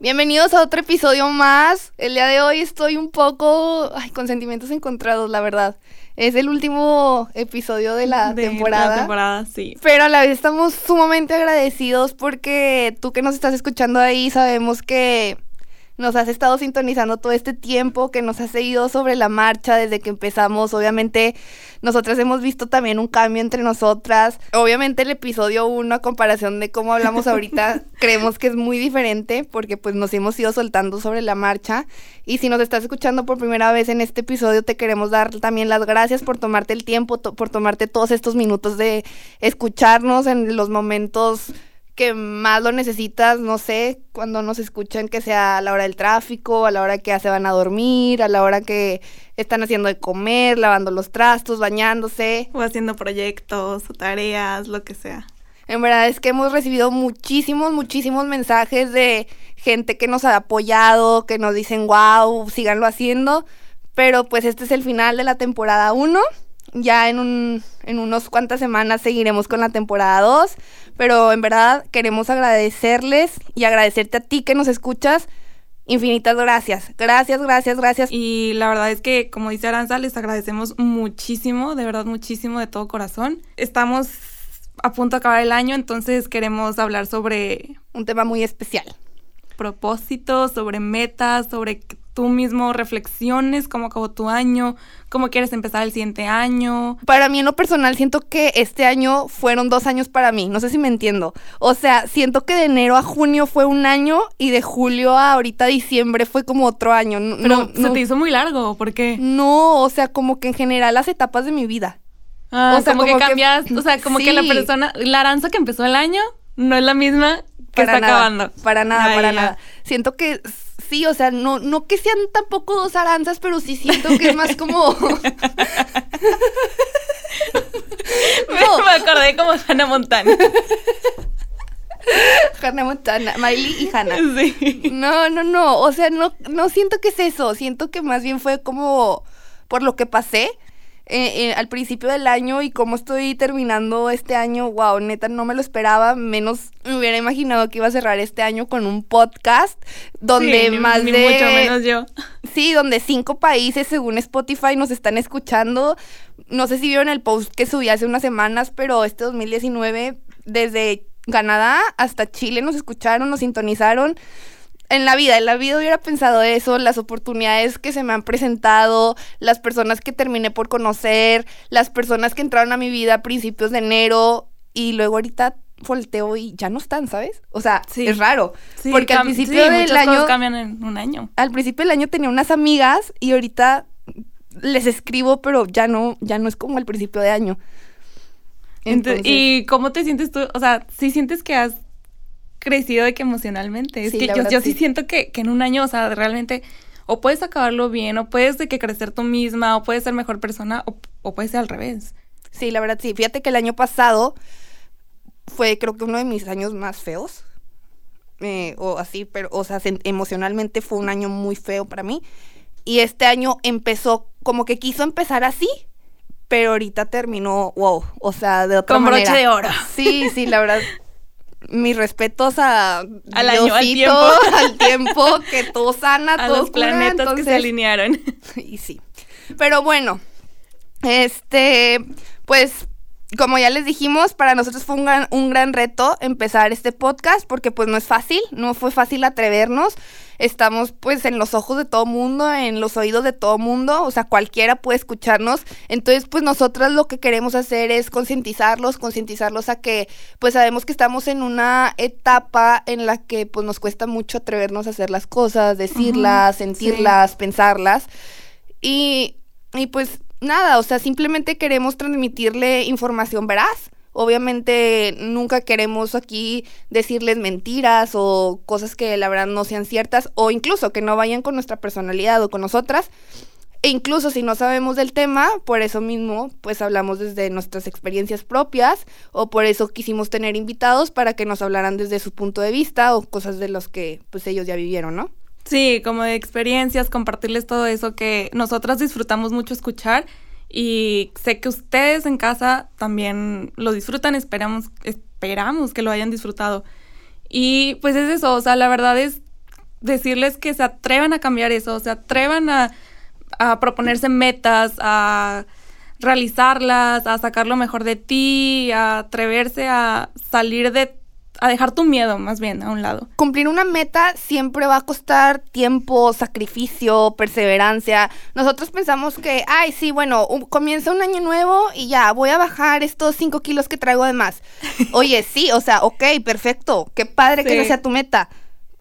Bienvenidos a otro episodio más. El día de hoy estoy un poco ay, con sentimientos encontrados, la verdad. Es el último episodio de la temporada. La temporada, sí. Pero a la vez estamos sumamente agradecidos porque tú que nos estás escuchando ahí sabemos que nos has estado sintonizando todo este tiempo, que nos has seguido sobre la marcha desde que empezamos. Obviamente, nosotras hemos visto también un cambio entre nosotras. Obviamente, el episodio 1, a comparación de cómo hablamos ahorita, creemos que es muy diferente porque pues nos hemos ido soltando sobre la marcha. Y si nos estás escuchando por primera vez en este episodio, te queremos dar también las gracias por tomarte el tiempo, por tomarte todos estos minutos de escucharnos en los momentos que más lo necesitas, no sé, cuando nos escuchan que sea a la hora del tráfico, a la hora que ya se van a dormir, a la hora que están haciendo de comer, lavando los trastos, bañándose. O haciendo proyectos o tareas, lo que sea. En verdad es que hemos recibido muchísimos, muchísimos mensajes de gente que nos ha apoyado, que nos dicen, wow, síganlo haciendo. Pero pues este es el final de la temporada 1 ya en, un, en unos cuantas semanas seguiremos con la temporada 2, pero en verdad queremos agradecerles y agradecerte a ti que nos escuchas. Infinitas gracias. Gracias, gracias, gracias. Y la verdad es que, como dice Aranza, les agradecemos muchísimo, de verdad muchísimo, de todo corazón. Estamos a punto de acabar el año, entonces queremos hablar sobre... Un tema muy especial. Propósitos, sobre metas, sobre tú mismo reflexiones cómo acabó tu año, cómo quieres empezar el siguiente año. Para mí en lo personal siento que este año fueron dos años para mí, no sé si me entiendo. O sea, siento que de enero a junio fue un año y de julio a ahorita diciembre fue como otro año. Pero se te hizo muy largo, ¿por qué? No, o sea, como que en general las etapas de mi vida. Ah, o sea, como, que cambias, o sea, como que la persona, la aranza que empezó el año no es la misma que está acabando. Para nada, para nada. Siento que sí, o sea, no, no que sean tampoco dos aranzas, pero sí siento que es más como. Me acordé como Hannah Montana. Hannah Montana, Miley y Hannah. Sí. No, no, no. O sea, no, no siento que es eso. Siento que más bien fue como por lo que pasé. Eh, eh, al principio del año y cómo estoy terminando este año, wow, neta, no me lo esperaba, menos me hubiera imaginado que iba a cerrar este año con un podcast donde más de... Mucho menos yo. Sí, donde cinco países, según Spotify, nos están escuchando. No sé si vieron el post que subí hace unas semanas, pero este 2019, desde Canadá hasta Chile nos escucharon, nos sintonizaron en la vida, en la vida hubiera pensado eso, las oportunidades que se me han presentado, las personas que terminé por conocer, las personas que entraron a mi vida a principios de enero y luego ahorita volteo y ya no están, ¿sabes? O sea, es raro. porque al principio del año cambian en un año. Al principio del año tenía unas amigas y ahorita les escribo, pero ya no ya no es como al principio de año. ¿Y cómo te sientes tú? O sea, si sientes que has crecido de que emocionalmente. Es que yo, yo sí. siento que, que, en un año, o sea, realmente o puedes acabarlo bien, o puedes de que crecer tú misma, o puedes ser mejor persona, o, o puede ser al revés. Sí, la verdad sí. Fíjate que el año pasado fue creo que uno de mis años más feos. Eh, o así, pero, o sea, emocionalmente fue un año muy feo para mí. Y este año empezó, como que quiso empezar así, pero ahorita terminó, wow, o sea, de otra manera. Con broche de oro. Sí, sí, la verdad, mis respetos a al año, al tiempo, al tiempo que todo sana, a los planetas que se alinearon. Y sí. Pero bueno, este, pues como ya les dijimos, para nosotros fue un gran, un gran reto empezar este podcast porque pues no es fácil, no fue fácil atrevernos. Estamos pues en los ojos de todo mundo, en los oídos de todo mundo, o sea, cualquiera puede escucharnos. Entonces pues nosotras lo que queremos hacer es concientizarlos, concientizarlos a que pues sabemos que estamos en una etapa en la que pues nos cuesta mucho atrevernos a hacer las cosas, decirlas, sentirlas, pensarlas. Y, y pues nada, o sea, simplemente queremos transmitirle información veraz. Obviamente nunca queremos aquí decirles mentiras o cosas que la verdad no sean ciertas o incluso que no vayan con nuestra personalidad o con nosotras. E incluso si no sabemos del tema, por eso mismo, pues hablamos desde nuestras experiencias propias o por eso quisimos tener invitados para que nos hablaran desde su punto de vista o cosas de los que pues ellos ya vivieron, ¿no? Sí, como de experiencias, compartirles todo eso que nosotras disfrutamos mucho escuchar y sé que ustedes en casa también lo disfrutan, esperamos, esperamos que lo hayan disfrutado. Y pues es eso, o sea, la verdad es decirles que se atrevan a cambiar eso, se atrevan a, a proponerse metas, a realizarlas, a sacar lo mejor de ti, a atreverse a salir de a dejar tu miedo más bien a un lado. Cumplir una meta siempre va a costar tiempo, sacrificio, perseverancia. Nosotros pensamos que, ay, sí, bueno, comienza un año nuevo y ya, voy a bajar estos 5 kilos que traigo de más. Oye, sí, o sea, ok, perfecto, qué padre que no sea tu meta.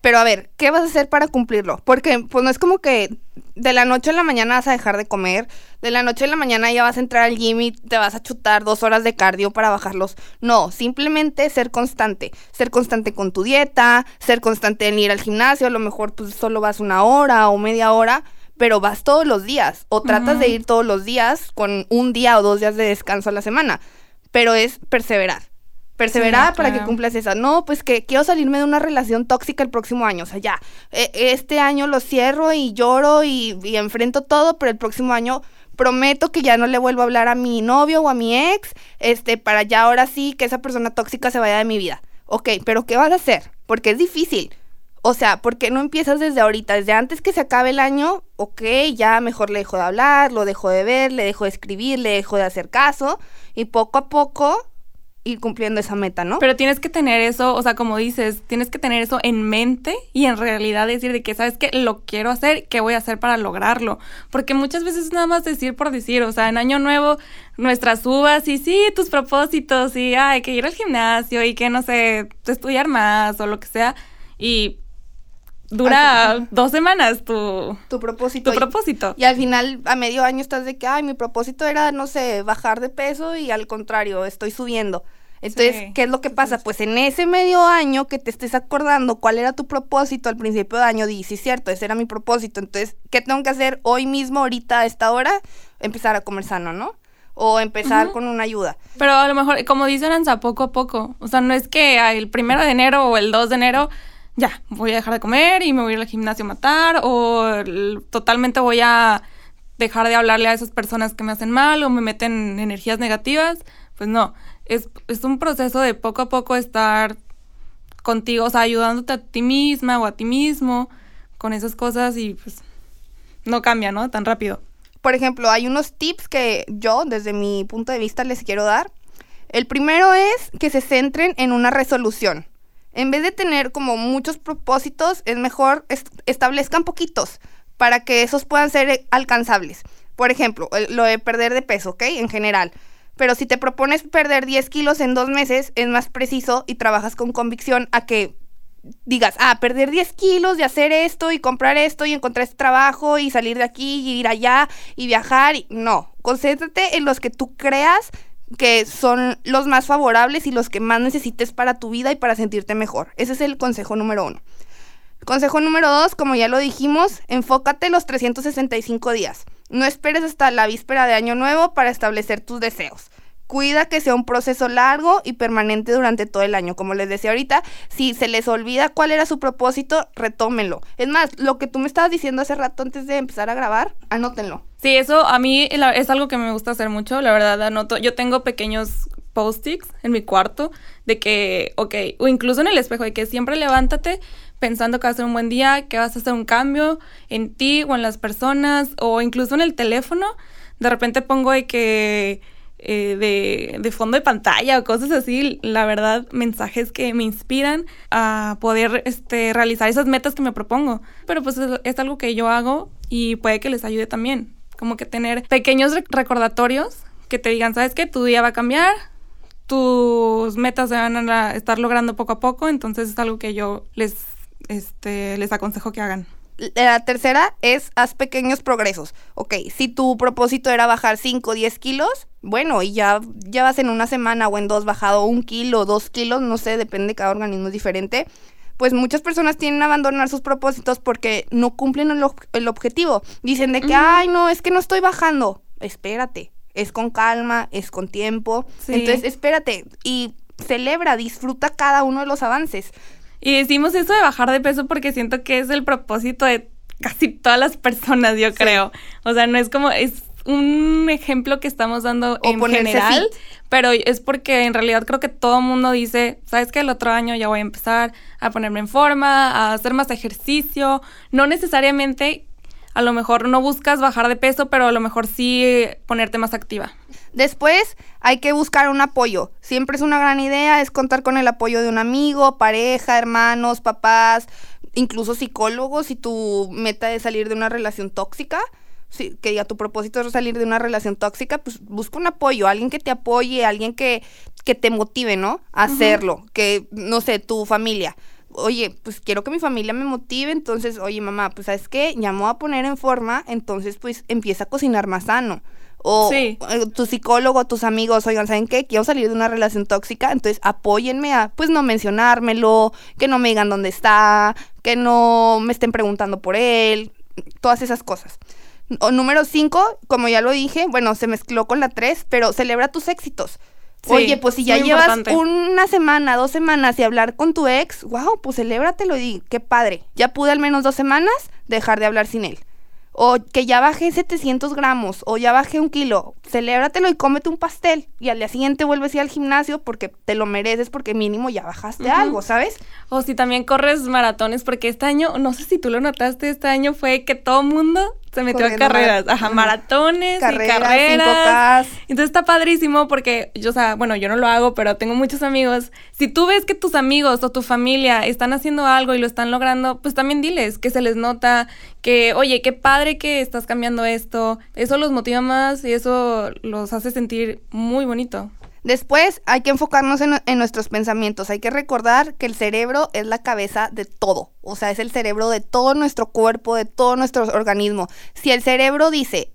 Pero a ver, ¿qué vas a hacer para cumplirlo? Porque pues no es como que de la noche a la mañana vas a dejar de comer, de la noche a la mañana ya vas a entrar al gym y te vas a chutar dos horas de cardio para bajarlos. No, simplemente ser constante. Ser constante con tu dieta, ser constante en ir al gimnasio, a lo mejor pues solo vas una hora o media hora, pero vas todos los días. O tratas de ir todos los días con un día o dos días de descanso a la semana. Pero es perseverar perseverar para que cumplas esa. No, pues que quiero salirme de una relación tóxica el próximo año. O sea, ya, e, este año lo cierro y lloro y, y, enfrento todo, pero el próximo año prometo que ya no le vuelvo a hablar a mi novio o a mi ex, este, para ya ahora sí que esa persona tóxica se vaya de mi vida. Ok, pero ¿qué vas a hacer? Porque es difícil. O sea, ¿por qué no empiezas desde ahorita? Desde antes que se acabe el año, ok, ya mejor le dejo de hablar, lo dejo de ver, le dejo de escribir, le dejo de hacer caso. Y poco a poco ir cumpliendo esa meta, ¿no? Pero tienes que tener eso, o sea, como dices, tienes que tener eso en mente y en realidad decir de que, ¿sabes que Lo quiero hacer, ¿qué voy a hacer para lograrlo? Porque muchas veces nada más decir por decir, o sea, en Año Nuevo, nuestras uvas y sí, tus propósitos y hay que ir al gimnasio y que, no sé, estudiar más o lo que sea. Y dura dos semanas tu, tu propósito. Tu propósito. Y, al final, a medio año, estás de que, ay, mi propósito era, no sé, bajar de peso y al contrario, estoy subiendo. Entonces, ¿qué es lo que pasa? Pues en ese medio año que te estés acordando cuál era tu propósito al principio de año, di, sí, cierto, ese era mi propósito. Entonces, ¿qué tengo que hacer hoy mismo, ahorita, a esta hora? Empezar a comer sano, ¿no? O empezar con una ayuda. Pero a lo mejor, como dicen Anza, poco a poco. O sea, no es que el primero de enero o el 2 de enero ya, voy a dejar de comer y me voy a ir al gimnasio a matar o totalmente voy a dejar de hablarle a esas personas que me hacen mal o me meten energías negativas. Pues no, es, es un proceso de poco a poco estar contigo, o sea, ayudándote a ti misma o a ti mismo con esas cosas y pues no cambia, ¿no? Tan rápido. Por ejemplo, hay unos tips que yo, desde mi punto de vista, les quiero dar. El primero es que se centren en una resolución en vez de tener como muchos propósitos, es mejor establezcan poquitos para que esos puedan ser alcanzables. Por ejemplo, lo de perder de peso, ¿ok? En general. Pero si te propones perder 10 kilos en dos meses, es más preciso y trabajas con convicción a que digas, ah, perder 10 kilos de hacer esto y comprar esto y encontrar este trabajo y salir de aquí y ir allá y viajar. No, concéntrate en los que tú creas que son los más favorables y los que más necesites para tu vida y para sentirte mejor. Ese es el consejo número uno. Consejo número dos, como ya lo dijimos, enfócate los 365 días. No esperes hasta la víspera de Año Nuevo para establecer tus deseos. Cuida que sea un proceso largo y permanente durante todo el año. Como les decía ahorita, si se les olvida cuál era su propósito, retómenlo. Es más, lo que tú me estabas diciendo hace rato antes de empezar a grabar, anótenlo. Sí, eso a mí es algo que me gusta hacer mucho, la verdad, anoto. Yo tengo pequeños post-its en mi cuarto de que, ok, o incluso en el espejo, de que siempre levántate pensando que va a ser un buen día, que vas a hacer un cambio en ti o en las personas, o incluso en el teléfono. De repente pongo de que eh, de, de, fondo de pantalla o cosas así, la verdad, mensajes que me inspiran a poder este, realizar esas metas que me propongo. Pero pues es, algo que yo hago y puede que les ayude también. Como que tener pequeños recordatorios que te digan, ¿sabes qué? Tu día va a cambiar, tus metas se van a estar logrando poco a poco, entonces es algo que yo les, este, les aconsejo que hagan. La tercera es haz pequeños progresos. Ok, si tu propósito era bajar 5 o 10 kilos, bueno, y ya, ya vas en una semana o en dos bajado un kilo, dos kilos, no sé, depende, cada organismo es diferente. Pues muchas personas tienen que abandonar sus propósitos porque no cumplen el, objetivo. Dicen de que, ay, no, es que no estoy bajando. Espérate, es con calma, es con tiempo. Entonces, espérate y celebra, disfruta cada uno de los avances. Y decimos eso de bajar de peso porque siento que es el propósito de casi todas las personas, yo creo. O sea, no es como, es un ejemplo que estamos dando en general, pero es porque en realidad creo que todo el mundo dice, sabes que el otro año ya voy a empezar a ponerme en forma, a hacer más ejercicio, no necesariamente a lo mejor no buscas bajar de peso, pero a lo mejor sí ponerte más activa. Después hay que buscar un apoyo. Siempre es una gran idea, es contar con el apoyo de un amigo, pareja, hermanos, papás, incluso psicólogos si tu meta es salir de una relación tóxica. que ya tu propósito es salir de una relación tóxica, pues busca un apoyo, alguien que te apoye, alguien que, que te motive, ¿no? A hacerlo, que, no sé, tu familia oye, pues quiero que mi familia me motive, entonces, oye, mamá, pues sabes qué, ya me voy a poner en forma, entonces pues empieza a cocinar más sano. O eh, tu psicólogo, tus amigos, oigan, ¿saben qué? Quiero salir de una relación tóxica, entonces apóyenme a, pues no mencionármelo, que no me digan dónde está, que no me estén preguntando por él, todas esas cosas. O, número cinco, como ya lo dije, bueno, se mezcló con la tres, pero celebra tus éxitos. Oye, pues si ya llevas una semana, dos semanas y hablar con tu ex, wow, pues celébratelo y qué padre. Ya pude al menos dos semanas dejar de hablar sin él o que ya bajé 700 gramos, o ya bajé un kilo, celébratelo y cómete un pastel. Y al día siguiente vuelves a ir al gimnasio porque te lo mereces, porque mínimo ya bajaste algo, ¿sabes? O si también corres maratones, porque este año, no sé si tú lo notaste, este año fue que todo mundo se metió a carreras, ajá, maratones carreras, y carreras. Entonces está padrísimo porque yo, o sea, bueno, yo no lo hago, pero tengo muchos amigos. Si tú ves que tus amigos o tu familia están haciendo algo y lo están logrando, pues también diles que se les nota, que, oye, qué padre que estás cambiando esto. Eso los motiva más y eso los hace sentir muy bonito. Después hay que enfocarnos en, nuestros pensamientos. Hay que recordar que el cerebro es la cabeza de todo. O sea, es el cerebro de todo nuestro cuerpo, de todo nuestro organismo. Si el cerebro dice,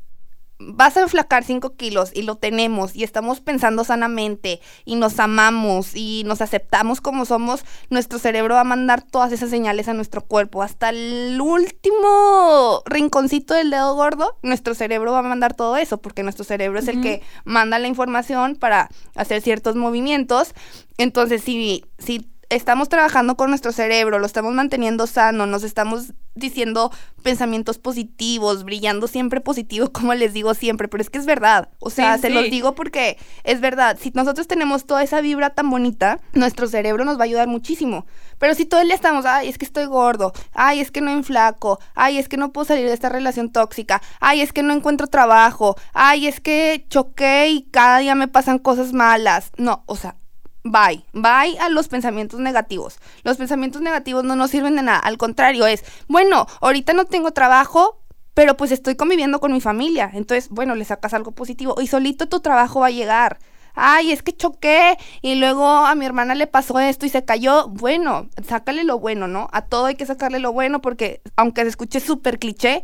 vas a enflacar 5 kilos y lo tenemos y estamos pensando sanamente y nos amamos y nos aceptamos como somos, nuestro cerebro va a mandar todas esas señales a nuestro cuerpo. Hasta el último rinconcito del dedo gordo, nuestro cerebro va a mandar todo eso porque nuestro cerebro es el que manda la información para hacer ciertos movimientos. Entonces, si, si estamos trabajando con nuestro cerebro, lo estamos manteniendo sano, nos estamos diciendo pensamientos positivos, brillando siempre positivo, como les digo siempre, pero es que es verdad. O sea, se los digo porque es verdad. Si nosotros tenemos toda esa vibra tan bonita, nuestro cerebro nos va a ayudar muchísimo. Pero si todo el día estamos, ay, es que estoy gordo, ay, es que no inflaco, ay, es que no puedo salir de esta relación tóxica, ay, es que no encuentro trabajo, ay, es que choqué y cada día me pasan cosas malas. No, o sea, bye, bye a los pensamientos negativos. Los pensamientos negativos no nos sirven de nada, al contrario es, bueno, ahorita no tengo trabajo, pero pues estoy conviviendo con mi familia, entonces, bueno, le sacas algo positivo y solito tu trabajo va a llegar. Ay, es que choqué y luego a mi hermana le pasó esto y se cayó. Bueno, sácale lo bueno, ¿no? A todo hay que sacarle lo bueno porque aunque se escuche súper cliché,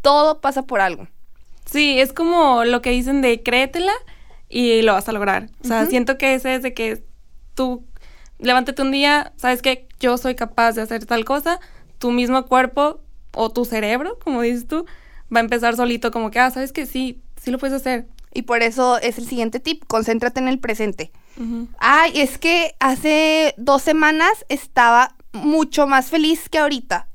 todo pasa por algo. Sí, es como lo que dicen de créetela y lo vas a lograr. O sea, siento que ese es de que tú levántate un día, sabes que yo soy capaz de hacer tal cosa, tu mismo cuerpo o tu cerebro, como dices tú, va a empezar solito como que, ah, sabes que sí, sí lo puedes hacer. Y por eso es el siguiente tip, concéntrate en el presente. Ay, es que hace dos semanas estaba mucho más feliz que ahorita.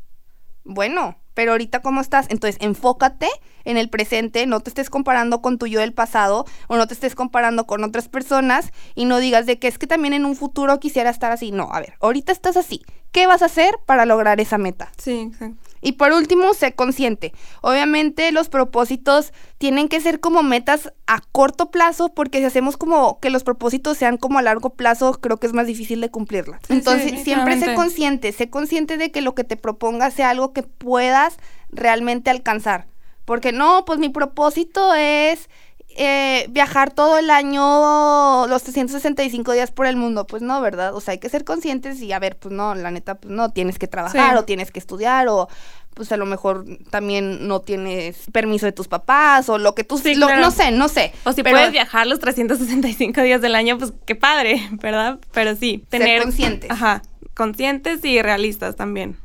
Bueno, pero ahorita ¿cómo estás? Entonces, enfócate en el presente, no te estés comparando con tu yo del pasado o no te estés comparando con otras personas y no digas de que es que también en un futuro quisiera estar así. No, a ver, ahorita estás así. ¿Qué vas a hacer para lograr esa meta? Sí, sí. Y por último, sé consciente. Obviamente los propósitos tienen que ser como metas a corto plazo porque si hacemos como que los propósitos sean como a largo plazo, creo que es más difícil de cumplirlas. Entonces, siempre sé consciente, sé consciente de que lo que te propongas sea algo que puedas realmente alcanzar. Porque no, pues mi propósito es eh, viajar todo el año, los 365 días por el mundo, pues no, ¿verdad? O sea, hay que ser conscientes y a ver, pues no, la neta, pues no, tienes que trabajar o tienes que estudiar o pues a lo mejor también no tienes permiso de tus papás o lo que tú sí, no sé, no sé. O si puedes viajar los 365 días del año, pues qué padre, ¿verdad? Pero sí, tener ser conscientes. Ajá, conscientes y realistas también.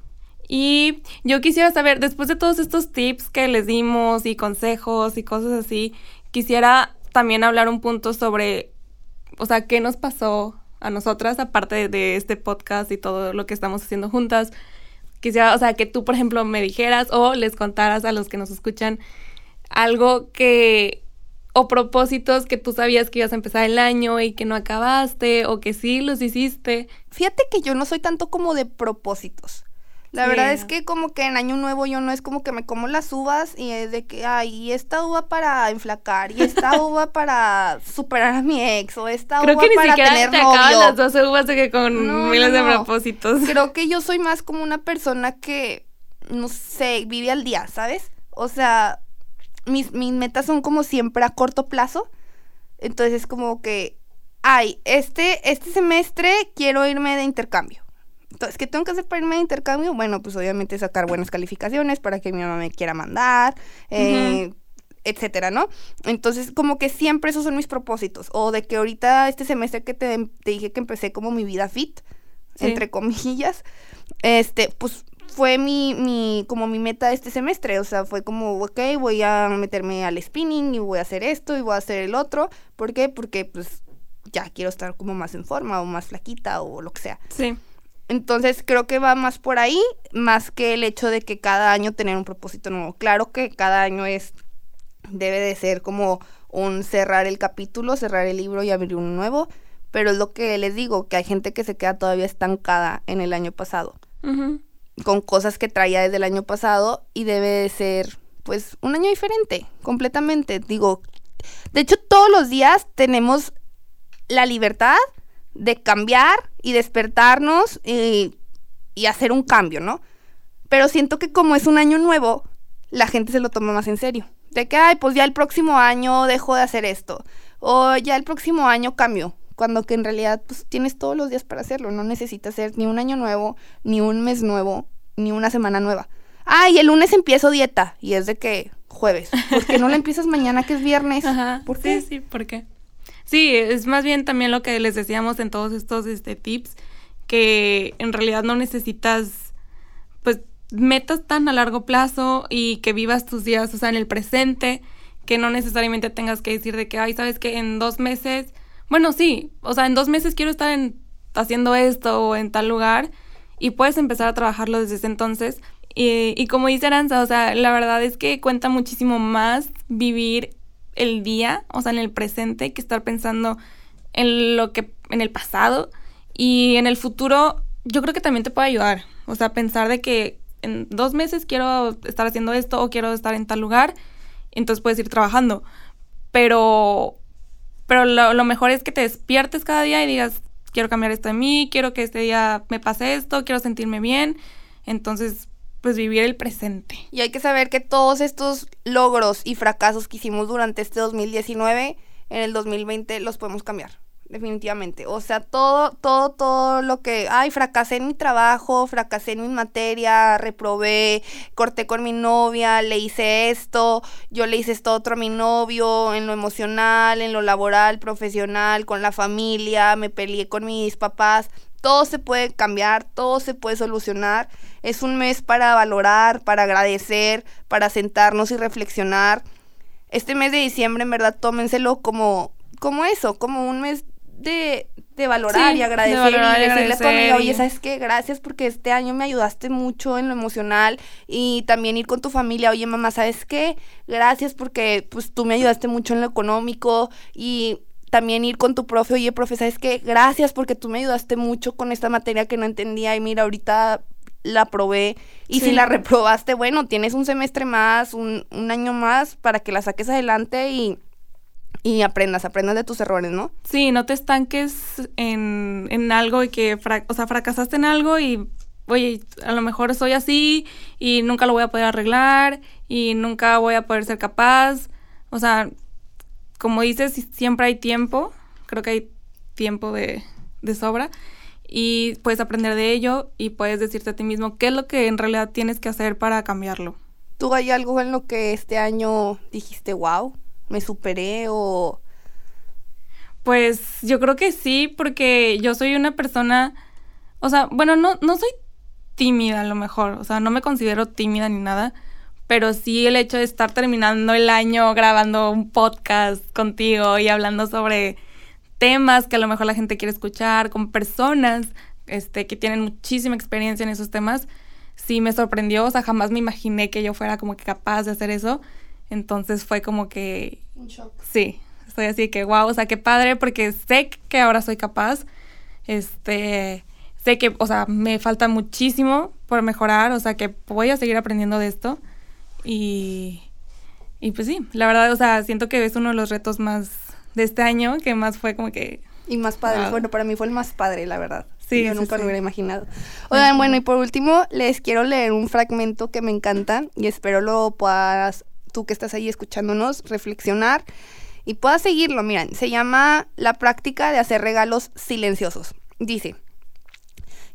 Y yo quisiera saber, después de todos estos tips que les dimos y consejos y cosas así, quisiera también hablar un punto sobre, o sea, qué nos pasó a nosotras, aparte de este podcast y todo lo que estamos haciendo juntas. Quisiera, o sea, que tú, por ejemplo, me dijeras o les contaras a los que nos escuchan algo que, o propósitos que tú sabías que ibas a empezar el año y que no acabaste, o que sí los hiciste. Fíjate que yo no soy tanto como de propósitos. La verdad es que como que en Año Nuevo yo no es como que me como las uvas y es de que, ay, esta uva para enflacar y esta uva para superar a mi ex o esta Creo uva que ni para siquiera tener te acaban las 12 uvas de que con miles de propósitos. Creo que yo soy más como una persona que, no sé, vive al día, ¿sabes? O sea, mis, mis metas son como siempre a corto plazo. Entonces es como que, ay, este, este semestre quiero irme de intercambio entonces, ¿qué tengo que hacer para irme de intercambio? Bueno, pues obviamente sacar buenas calificaciones para que mi mamá me quiera mandar, eh, etcétera, ¿no? Entonces, como que siempre esos son mis propósitos. O de que ahorita este semestre que te, dije que empecé como mi vida fit, entre comillas, este, pues fue mi, mi, como mi meta este semestre. O sea, fue como, ok, voy a meterme al spinning y voy a hacer esto y voy a hacer el otro. ¿Por qué? Porque pues ya quiero estar como más en forma o más flaquita o lo que sea. Sí. Entonces creo que va más por ahí, más que el hecho de que cada año tener un propósito nuevo. Claro que cada año es, debe de ser como un cerrar el capítulo, cerrar el libro y abrir uno nuevo, pero es lo que les digo, que hay gente que se queda todavía estancada en el año pasado, con cosas que traía desde el año pasado y debe de ser pues un año diferente, completamente. Digo, de hecho todos los días tenemos la libertad de cambiar y despertarnos y, hacer un cambio, ¿no? Pero siento que como es un año nuevo, la gente se lo toma más en serio. De que, ay, pues ya el próximo año dejo de hacer esto. O ya el próximo año cambio. Cuando que en realidad pues tienes todos los días para hacerlo. No necesitas hacer ni un año nuevo, ni un mes nuevo, ni una semana nueva. Ay, el lunes empiezo dieta. Y es de que jueves. ¿Por qué no la empiezas mañana que es viernes? Ajá. ¿Por qué? Sí, sí, ¿por qué? Sí, es más bien también lo que les decíamos en todos estos este, tips, que en realidad no necesitas, pues, metas tan a largo plazo y que vivas tus días, o sea, en el presente, que no necesariamente tengas que decir de que, ay, sabes que en dos meses, bueno, sí, o sea, en dos meses quiero estar en, haciendo esto o en tal lugar y puedes empezar a trabajarlo desde ese entonces. Y, y como dice Aranza, o sea, la verdad es que cuenta muchísimo más vivir el día, o sea, en el presente, que estar pensando en lo que, en el pasado y en el futuro, yo creo que también te puede ayudar. O sea, pensar de que en dos meses quiero estar haciendo esto o quiero estar en tal lugar, entonces puedes ir trabajando. Pero, pero lo, lo mejor es que te despiertes cada día y digas, quiero cambiar esto de mí, quiero que este día me pase esto, quiero sentirme bien. Entonces, pues vivir el presente. Y hay que saber que todos estos logros y fracasos que hicimos durante este 2019, en el 2020 los podemos cambiar. Definitivamente. O sea, todo, todo, todo lo que, ay, fracasé en mi trabajo, fracasé en mi materia, reprobé, corté con mi novia, le hice esto, yo le hice esto otro a mi novio, en lo emocional, en lo laboral, profesional, con la familia, me peleé con mis papás todo se puede cambiar, todo se puede solucionar. Es un mes para valorar, para agradecer, para sentarnos y reflexionar. Este mes de diciembre, en verdad, tómenselo como, como eso, como un mes de, de valorar y agradecer y decirle a tu amiga, oye, ¿sabes qué? Gracias porque este año me ayudaste mucho en lo emocional y también ir con tu familia, oye, mamá, ¿sabes qué? Gracias porque pues tú me ayudaste mucho en lo económico y también ir con tu profe, oye, profe, ¿sabes qué? Gracias porque tú me ayudaste mucho con esta materia que no entendía y mira, ahorita la probé y si la reprobaste, bueno, tienes un semestre más, un, un año más para que la saques adelante y, y aprendas, aprendas de tus errores, ¿no? Sí, no te estanques en, en algo y que, o sea, fracasaste en algo y, oye, a lo mejor soy así y nunca lo voy a poder arreglar y nunca voy a poder ser capaz. O sea, como dices, siempre hay tiempo, creo que hay tiempo de, de sobra y puedes aprender de ello y puedes decirte a ti mismo qué es lo que en realidad tienes que hacer para cambiarlo. ¿Tú hay algo en lo que este año dijiste, wow, me superé o... Pues yo creo que sí, porque yo soy una persona, o sea, bueno, no, no soy tímida a lo mejor, o sea, no me considero tímida ni nada, pero sí el hecho de estar terminando el año grabando un podcast contigo y hablando sobre temas que a lo mejor la gente quiere escuchar, con personas este, que tienen muchísima experiencia en esos temas, sí me sorprendió, o sea, jamás me imaginé que yo fuera como que capaz de hacer eso. Entonces fue como que... Un shock. Sí, estoy así que, wow, o sea, qué padre, porque sé que ahora soy capaz. Este, sé que, o sea, me falta muchísimo por mejorar, o sea, que voy a seguir aprendiendo de esto. Y, y pues sí, la verdad, o sea, siento que es uno de los retos más de este año, que más fue como que... Y más padre, bueno, para mí fue el más padre, la verdad. Sí, yo nunca lo hubiera imaginado. Oigan, bueno, y por último, les quiero leer un fragmento que me encanta y espero lo puedas, tú que estás ahí escuchándonos, reflexionar y puedas seguirlo. Miren, se llama La práctica de hacer regalos silenciosos. Dice,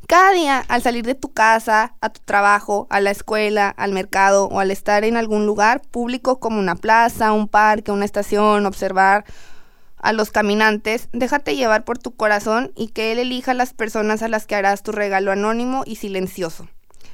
cada día al salir de tu casa, a tu trabajo, a la escuela, al mercado o al estar en algún lugar público como una plaza, un parque, una estación, observar a los caminantes, déjate llevar por tu corazón y que Él elija las personas a las que harás tu regalo anónimo y silencioso.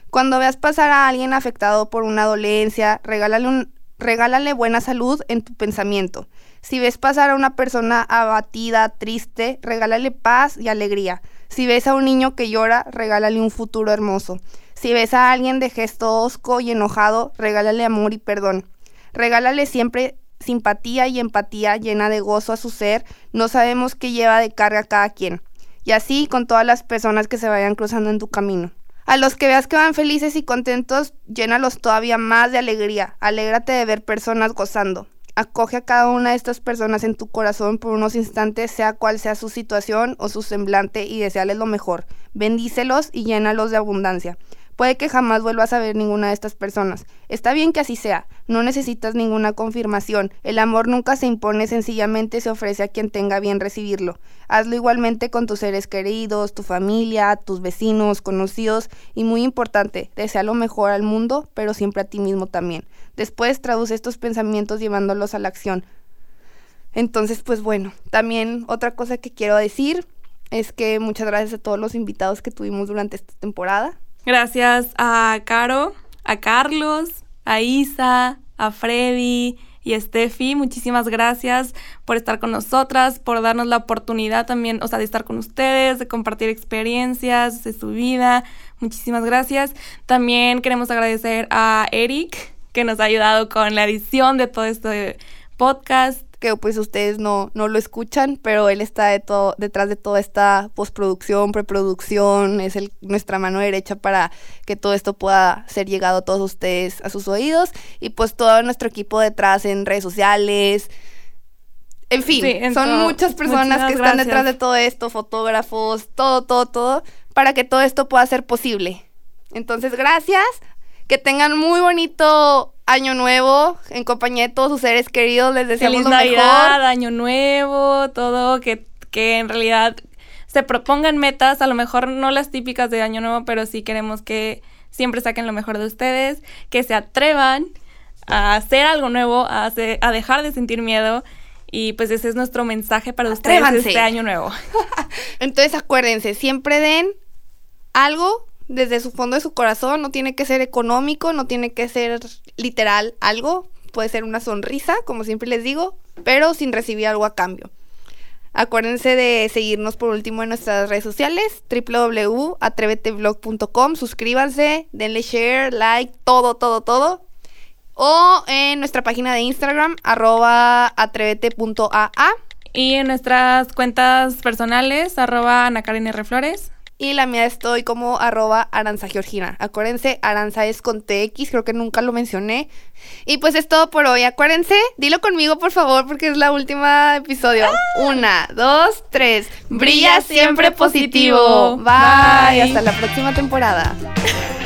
Cuando veas pasar a alguien afectado por una dolencia, regálale, regálale buena salud en tu pensamiento. Si ves pasar a una persona abatida, triste, regálale paz y alegría. Si ves a un niño que llora, regálale un futuro hermoso. Si ves a alguien de gesto osco y enojado, regálale amor y perdón. Regálale siempre simpatía y empatía llena de gozo a su ser, no sabemos qué lleva de carga cada quien. Y así con todas las personas que se vayan cruzando en tu camino. A los que veas que van felices y contentos, llénalos todavía más de alegría. Alégrate de ver personas gozando. Acoge a cada una de estas personas en tu corazón por unos instantes, sea cual sea su situación o su semblante, y deseales lo mejor. Bendícelos y llénalos de abundancia. Puede que jamás vuelvas a ver ninguna de estas personas. Está bien que así sea, no necesitas ninguna confirmación. El amor nunca se impone, sencillamente se ofrece a quien tenga bien recibirlo. Hazlo igualmente con tus seres queridos, tu familia, tus vecinos, conocidos y muy importante, desea lo mejor al mundo, pero siempre a ti mismo también. Después traduce estos pensamientos llevándolos a la acción. Entonces, pues bueno, también otra cosa que quiero decir es que muchas gracias a todos los invitados que tuvimos durante esta temporada. Gracias a Caro, a Carlos, a Isa, a Freddy y a Steffi. Muchísimas gracias por estar con nosotras, por darnos la oportunidad también, o sea, de estar con ustedes, de compartir experiencias de su vida. Muchísimas gracias. También queremos agradecer a Eric, que nos ha ayudado con la edición de todo este podcast que pues ustedes no, no lo escuchan, pero él está de todo, detrás de toda esta postproducción, preproducción, es el, nuestra mano derecha para que todo esto pueda ser llegado a todos ustedes a sus oídos y pues todo nuestro equipo detrás en redes sociales. En fin, son muchas personas que están detrás de todo esto, fotógrafos, todo, todo, todo, para que todo esto pueda ser posible. Entonces, gracias, que tengan muy bonito año nuevo en compañía de todos sus seres queridos. Les deseamos lo mejor. año nuevo, todo, que, que en realidad se propongan metas, a lo mejor no las típicas de año nuevo, pero sí queremos que siempre saquen lo mejor de ustedes, que se atrevan a hacer algo nuevo, a, a dejar de sentir miedo. Y pues ese es nuestro mensaje para ustedes este año nuevo. Entonces acuérdense, siempre den algo desde su fondo de su corazón, no tiene que ser económico, no tiene que ser literal algo, puede ser una sonrisa, como siempre les digo, pero sin recibir algo a cambio. Acuérdense de seguirnos por último en nuestras redes sociales, www.atreveteblog.com, suscríbanse, denle share, like, todo, todo, todo. O en nuestra página de Instagram, arroba atrevete.aa. Y en nuestras cuentas personales, arroba Ana. Y la mía estoy como arroba Aranza Georgina. Acuérdense, Aranza es con TX, creo que nunca lo mencioné. Y pues es todo por hoy. Acuérdense, dilo conmigo por favor, porque es la última episodio. Ah. Una, dos, tres. Brilla siempre positivo. Bye. Hasta la próxima temporada.